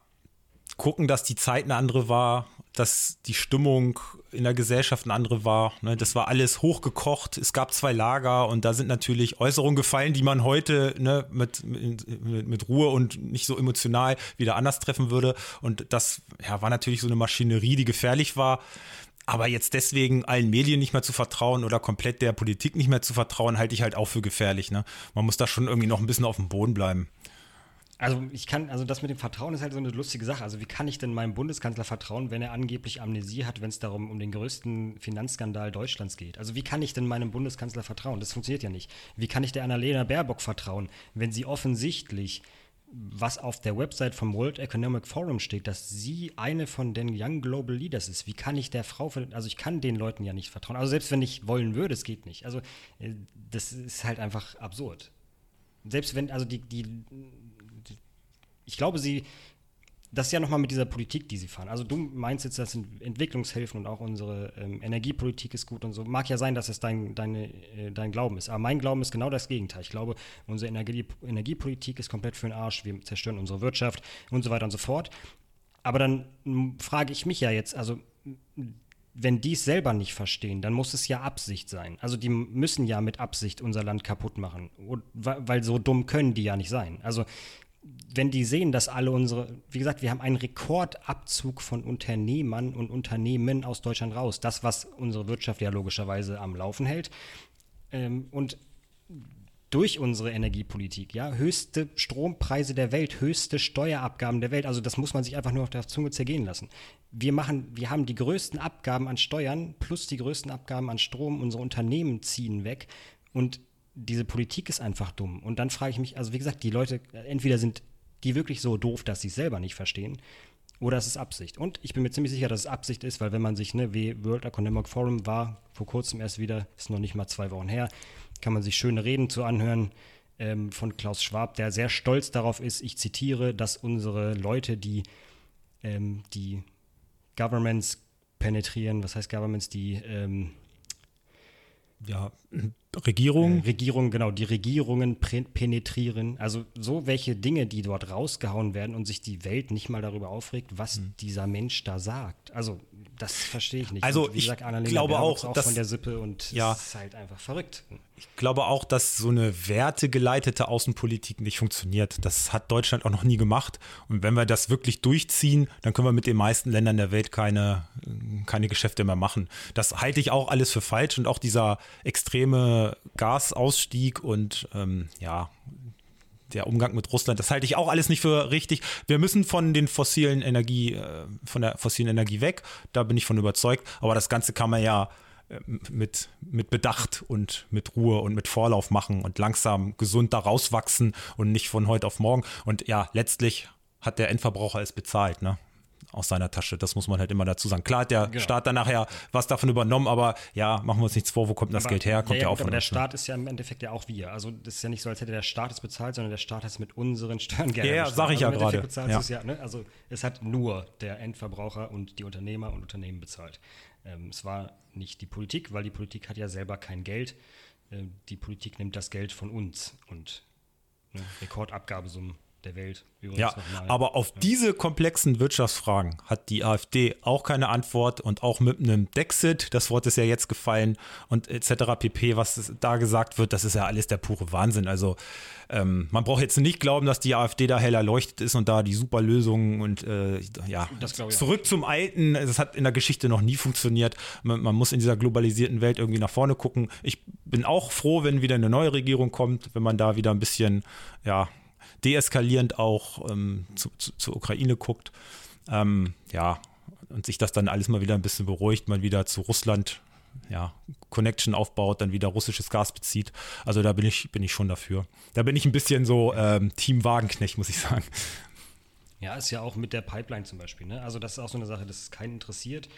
gucken, dass die Zeit eine andere war, dass die Stimmung in der Gesellschaft eine andere war. Ne? Das war alles hochgekocht. Es gab zwei Lager und da sind natürlich Äußerungen gefallen, die man heute ne, mit, mit, mit, Ruhe und nicht so emotional wieder anders treffen würde. Und das ja, war natürlich so eine Maschinerie, die gefährlich war. Aber jetzt deswegen allen Medien nicht mehr zu vertrauen oder komplett der Politik nicht mehr zu vertrauen, halte ich halt auch für gefährlich. Ne? Man muss da schon irgendwie noch ein bisschen auf dem Boden bleiben. Also ich kann, also das mit dem Vertrauen ist halt so eine lustige Sache. Also wie kann ich denn meinem Bundeskanzler vertrauen, wenn er angeblich Amnesie hat, wenn es darum um den größten Finanzskandal Deutschlands geht? Also wie kann ich denn meinem Bundeskanzler vertrauen? Das funktioniert ja nicht. Wie kann ich der Annalena Baerbock vertrauen, wenn sie offensichtlich was auf der Website vom World Economic Forum steht, dass sie eine von den Young Global Leaders ist. Wie kann ich der Frau, also ich kann den Leuten ja nicht vertrauen. Also selbst wenn ich wollen würde, es geht nicht. Also äh, das ist halt einfach absurd. Selbst wenn, also die, die ich glaube, sie, das ist ja nochmal mit dieser Politik, die sie fahren. Also du meinst jetzt, das sind Entwicklungshilfen und auch unsere ähm, Energiepolitik ist gut und so. Mag ja sein, dass es dein, deine, äh, dein Glauben ist. Aber mein Glauben ist genau das Gegenteil. Ich glaube, unsere Energie, Energiepolitik ist komplett für den Arsch. Wir zerstören unsere Wirtschaft und so weiter und so fort. Aber dann frage ich mich ja jetzt, also wenn die es selber nicht verstehen, dann muss es ja Absicht sein. Also die müssen ja mit Absicht unser Land kaputt machen, weil so dumm können die ja nicht sein. Also wenn die sehen, dass alle unsere, wie gesagt, wir haben einen Rekordabzug von Unternehmern und Unternehmen aus Deutschland raus. Das, was unsere Wirtschaft ja logischerweise am Laufen hält. Ähm, und durch unsere Energiepolitik, ja, höchste Strompreise der Welt, höchste Steuerabgaben der Welt. Also das muss man sich einfach nur auf der Zunge zergehen lassen. Wir machen, wir haben die größten Abgaben an Steuern plus die größten Abgaben an Strom. Unsere Unternehmen ziehen weg und diese Politik ist einfach dumm. Und dann frage ich mich, also wie gesagt, die Leute, entweder sind die wirklich so doof, dass sie es selber nicht verstehen, oder es ist Absicht. Und ich bin mir ziemlich sicher, dass es Absicht ist, weil wenn man sich, ne, wie World Economic Forum war, vor kurzem erst wieder, ist noch nicht mal zwei Wochen her, kann man sich schöne Reden zu anhören ähm, von Klaus Schwab, der sehr stolz darauf ist, ich zitiere, dass unsere Leute, die ähm, die Governments penetrieren, was heißt Governments, die ähm, ja, Regierung. Äh, Regierung, genau, die Regierungen penetrieren. Also so welche Dinge, die dort rausgehauen werden und sich die Welt nicht mal darüber aufregt, was mhm. dieser Mensch da sagt. Also das verstehe ich nicht. Also und, ich gesagt, glaube auch, auch dass, von der Sippe und ja, ist halt einfach verrückt. Ich glaube auch, dass so eine wertegeleitete Außenpolitik nicht funktioniert. Das hat Deutschland auch noch nie gemacht. Und wenn wir das wirklich durchziehen, dann können wir mit den meisten Ländern der Welt keine, keine Geschäfte mehr machen. Das halte ich auch alles für falsch und auch dieser extreme Gasausstieg und ähm, ja, der Umgang mit Russland, das halte ich auch alles nicht für richtig. Wir müssen von den fossilen Energie, äh, von der fossilen Energie weg. Da bin ich von überzeugt. Aber das Ganze kann man ja äh, mit, mit Bedacht und mit Ruhe und mit Vorlauf machen und langsam gesund da rauswachsen und nicht von heute auf morgen. Und ja, letztlich hat der Endverbraucher es bezahlt, ne? Aus seiner Tasche. Das muss man halt immer dazu sagen. Klar hat der Genau. Staat dann nachher was davon übernommen, aber ja, machen wir uns nichts vor, wo kommt das Aber- Geld her? Kommt ja, ja, auch gut, von aber der uns, ne? Staat ist ja im Endeffekt ja auch wir. Also das ist ja nicht so, als hätte der Staat es bezahlt, sondern der Staat hat es mit unseren Steuergeldern Ja, ja, sag ich also ja gerade. Ja. Es ja, ne? Also es hat nur der Endverbraucher und die Unternehmer und Unternehmen bezahlt. Ähm, es war nicht die Politik, weil die Politik hat ja selber kein Geld. Ähm, die Politik nimmt das Geld von uns und ne, Rekordabgabesummen der Welt. Ja, aber auf diese komplexen Wirtschaftsfragen hat die AfD auch keine Antwort und auch mit einem Dexit, das Wort ist ja jetzt gefallen und etc. pp, was da gesagt wird, das ist ja alles der pure Wahnsinn. Also ähm, man braucht jetzt nicht glauben, dass die AfD da hell erleuchtet ist und da die super Lösungen und äh, ja, Das zurück zum Alten, es hat in der Geschichte noch nie funktioniert. Man, man muss in dieser globalisierten Welt irgendwie nach vorne gucken. Ich bin auch froh, wenn wieder eine neue Regierung kommt, wenn man da wieder ein bisschen, ja, deeskalierend auch ähm, zu, zu, zur Ukraine guckt. Ähm, ja, und sich das dann alles mal wieder ein bisschen beruhigt, mal wieder zu Russland, ja, Connection aufbaut, dann wieder russisches Gas bezieht. Also da bin ich, bin ich schon dafür. Da bin ich ein bisschen so ähm, Team Wagenknecht, muss ich sagen. Ja, ist ja auch mit der Pipeline zum Beispiel. Ne? Also das ist auch so eine Sache, das ist keinen interessiert.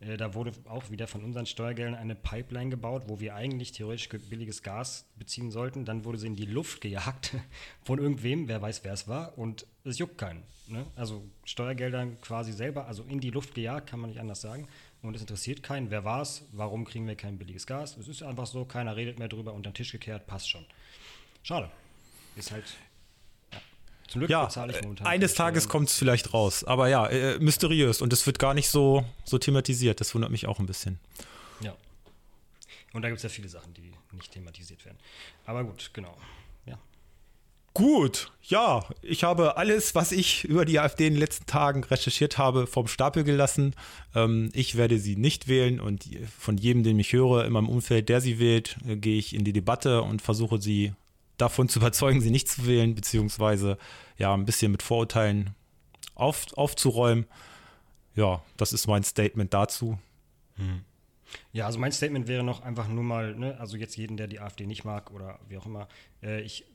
Äh, da wurde auch wieder von unseren Steuergeldern eine Pipeline gebaut, wo wir eigentlich theoretisch ge- billiges Gas beziehen sollten. Dann wurde sie in die Luft gejagt von irgendwem, wer weiß, wer es war. Und es juckt keinen. Ne? Also Steuergeldern quasi selber, also in die Luft gejagt, kann man nicht anders sagen. Und es interessiert keinen. Wer war es? Warum kriegen wir kein billiges Gas? Es ist einfach so, keiner redet mehr drüber, unter den Tisch gekehrt, passt schon. Schade. Ist halt. Ja. Zum Glück Ja, bezahle ich momentan. eines Tages kommt es vielleicht raus. Aber ja, äh, mysteriös. Und es wird gar nicht so, so thematisiert. Das wundert mich auch ein bisschen. Ja. Und da gibt es ja viele Sachen, die nicht thematisiert werden. Aber gut, genau. Ja. Gut, ja, ich habe alles, was ich über die AfD in den letzten Tagen recherchiert habe, vom Stapel gelassen. Ähm, ich werde sie nicht wählen und von jedem, den ich höre, in meinem Umfeld, der sie wählt, äh, gehe ich in die Debatte und versuche sie davon zu überzeugen, sie nicht zu wählen, beziehungsweise ja, ein bisschen mit Vorurteilen auf, aufzuräumen. Ja, das ist mein Statement dazu. Ja, also mein Statement wäre noch einfach nur mal, ne, also jetzt jeden, der die AfD nicht mag oder wie auch immer, äh, ich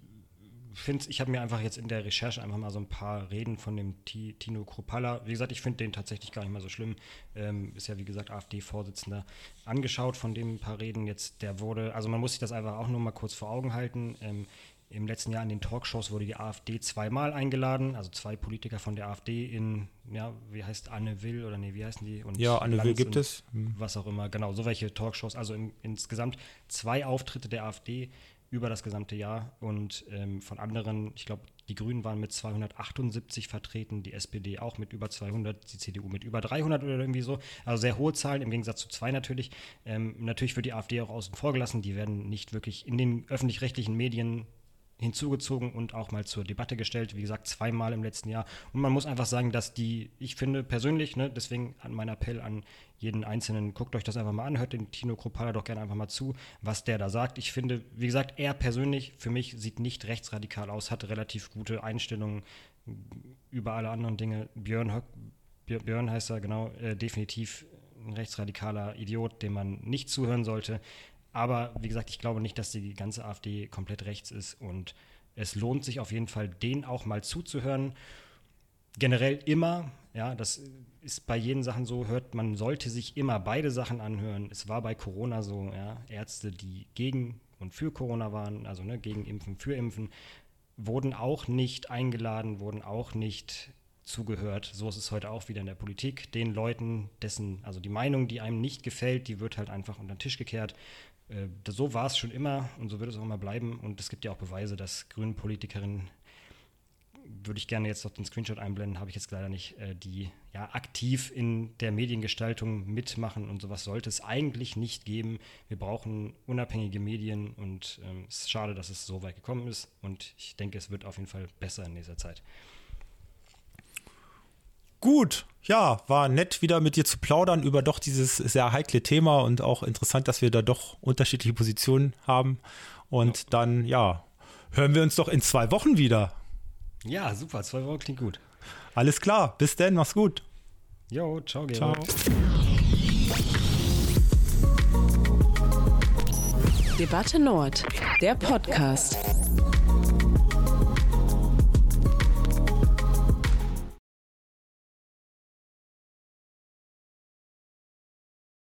finde, ich habe mir einfach jetzt in der Recherche einfach mal so ein paar Reden von dem Ti- Tino Kropalla, wie gesagt, ich finde den tatsächlich gar nicht mal so schlimm, ähm, ist ja wie gesagt AfD-Vorsitzender, angeschaut von dem ein paar Reden jetzt, der wurde, also man muss sich das einfach auch nur mal kurz vor Augen halten, ähm, im letzten Jahr in den Talkshows wurde die AfD zweimal eingeladen, also zwei Politiker von der AfD in, ja, wie heißt Anne Will oder nee, wie heißen die? Und Ja, Anne Will gibt es. Hm. Was auch immer, genau, so welche Talkshows, also im, insgesamt zwei Auftritte der AfD über das gesamte Jahr und ähm, von anderen, ich glaube, die Grünen waren mit 278 vertreten, die SPD auch mit über 200, die CDU mit über 300 oder irgendwie so. Also sehr hohe Zahlen im Gegensatz zu zwei natürlich. Ähm, natürlich wird die AfD auch außen vor gelassen. Die werden nicht wirklich in den öffentlich-rechtlichen Medien hinzugezogen und auch mal zur Debatte gestellt. Wie gesagt, zweimal im letzten Jahr. Und man muss einfach sagen, dass die, ich finde persönlich, ne, deswegen an mein Appell an jeden Einzelnen, guckt euch das einfach mal an, hört den Tino Kropala doch gerne einfach mal zu, was der da sagt. Ich finde, wie gesagt, er persönlich für mich sieht nicht rechtsradikal aus, hat relativ gute Einstellungen über alle anderen Dinge. Björn, Höck, Björ- Björn heißt er, genau, äh, definitiv ein rechtsradikaler Idiot, dem man nicht zuhören sollte. Aber wie gesagt, ich glaube nicht, dass die ganze AfD komplett rechts ist und es lohnt sich auf jeden Fall, denen auch mal zuzuhören. Generell immer, ja, das ist bei jeden Sachen so, hört, man sollte sich immer beide Sachen anhören. Es war bei Corona so, ja, Ärzte, die gegen und für Corona waren, also ne, gegen Impfen, für Impfen, wurden auch nicht eingeladen, wurden auch nicht zugehört. So ist es heute auch wieder in der Politik. Den Leuten, dessen, also die Meinung, die einem nicht gefällt, die wird halt einfach unter den Tisch gekehrt. Äh, so war es schon immer und so wird es auch immer bleiben. Und es gibt ja auch Beweise, dass grünen Politikerinnen, würde ich gerne jetzt noch den Screenshot einblenden, habe ich jetzt leider nicht, äh, die ja aktiv in der Mediengestaltung mitmachen und sowas sollte es eigentlich nicht geben. Wir brauchen unabhängige Medien und ähm, es ist schade, dass es so weit gekommen ist und ich denke, es wird auf jeden Fall besser in dieser Zeit. Gut, ja, war nett wieder mit dir zu plaudern über doch dieses sehr heikle Thema und auch interessant, dass wir da doch unterschiedliche Positionen haben. Und dann, ja, hören wir uns doch in zwei Wochen wieder. Ja, super, zwei Wochen klingt gut. Alles klar, bis dann, mach's gut. Jo, ciao, Ciao. Gerald. Debatte Nord, der Podcast.